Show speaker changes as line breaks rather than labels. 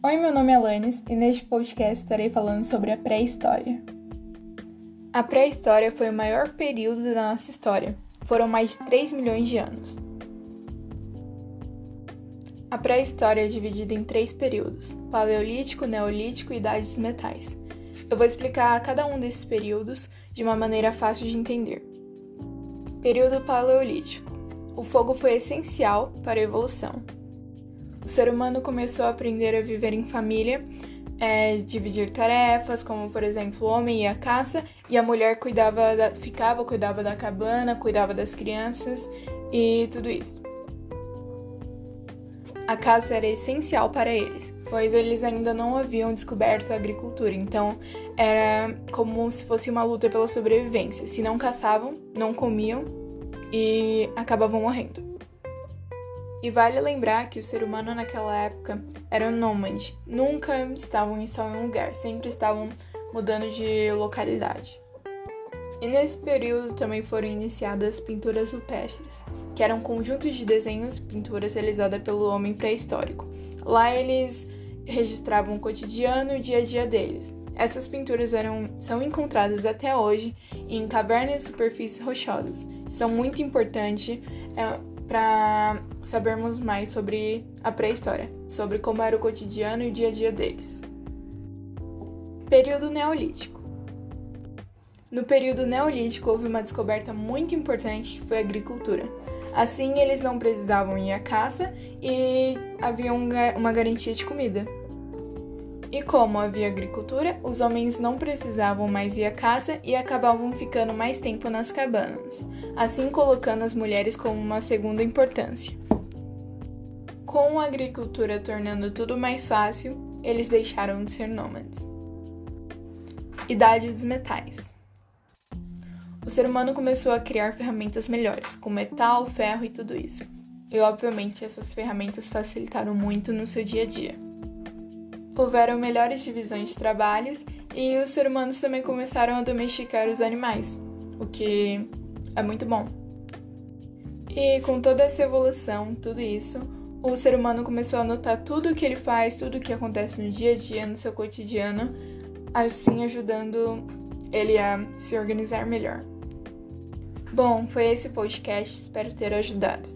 Oi, meu nome é Alanis e neste podcast estarei falando sobre a pré-história. A pré-história foi o maior período da nossa história. Foram mais de 3 milhões de anos. A pré-história é dividida em três períodos: Paleolítico, Neolítico e Idade dos Metais. Eu vou explicar cada um desses períodos de uma maneira fácil de entender. Período Paleolítico. O fogo foi essencial para a evolução. O ser humano começou a aprender a viver em família, é, dividir tarefas, como por exemplo, o homem ia à caça e a mulher cuidava da, ficava, cuidava da cabana, cuidava das crianças e tudo isso. A caça era essencial para eles, pois eles ainda não haviam descoberto a agricultura, então era como se fosse uma luta pela sobrevivência. Se não caçavam, não comiam e acabavam morrendo. E vale lembrar que o ser humano naquela época era nômade, nunca estavam só em um lugar, sempre estavam mudando de localidade. E nesse período também foram iniciadas pinturas rupestres, que eram conjuntos de desenhos pinturas realizadas pelo homem pré-histórico. Lá eles registravam o cotidiano e o dia a dia deles. Essas pinturas eram, são encontradas até hoje em cavernas e superfícies rochosas. São muito importantes. É, para sabermos mais sobre a pré-história, sobre como era o cotidiano e o dia a dia deles. Período Neolítico. No período Neolítico houve uma descoberta muito importante que foi a agricultura. Assim, eles não precisavam ir à caça e havia uma garantia de comida. E como havia agricultura, os homens não precisavam mais ir à caça e acabavam ficando mais tempo nas cabanas, assim colocando as mulheres como uma segunda importância. Com a agricultura tornando tudo mais fácil, eles deixaram de ser nômades. Idade dos metais. O ser humano começou a criar ferramentas melhores, com metal, ferro e tudo isso. E obviamente essas ferramentas facilitaram muito no seu dia a dia houveram melhores divisões de trabalhos e os seres humanos também começaram a domesticar os animais, o que é muito bom. E com toda essa evolução, tudo isso, o ser humano começou a notar tudo o que ele faz, tudo o que acontece no dia a dia, no seu cotidiano, assim ajudando ele a se organizar melhor. Bom, foi esse podcast, espero ter ajudado.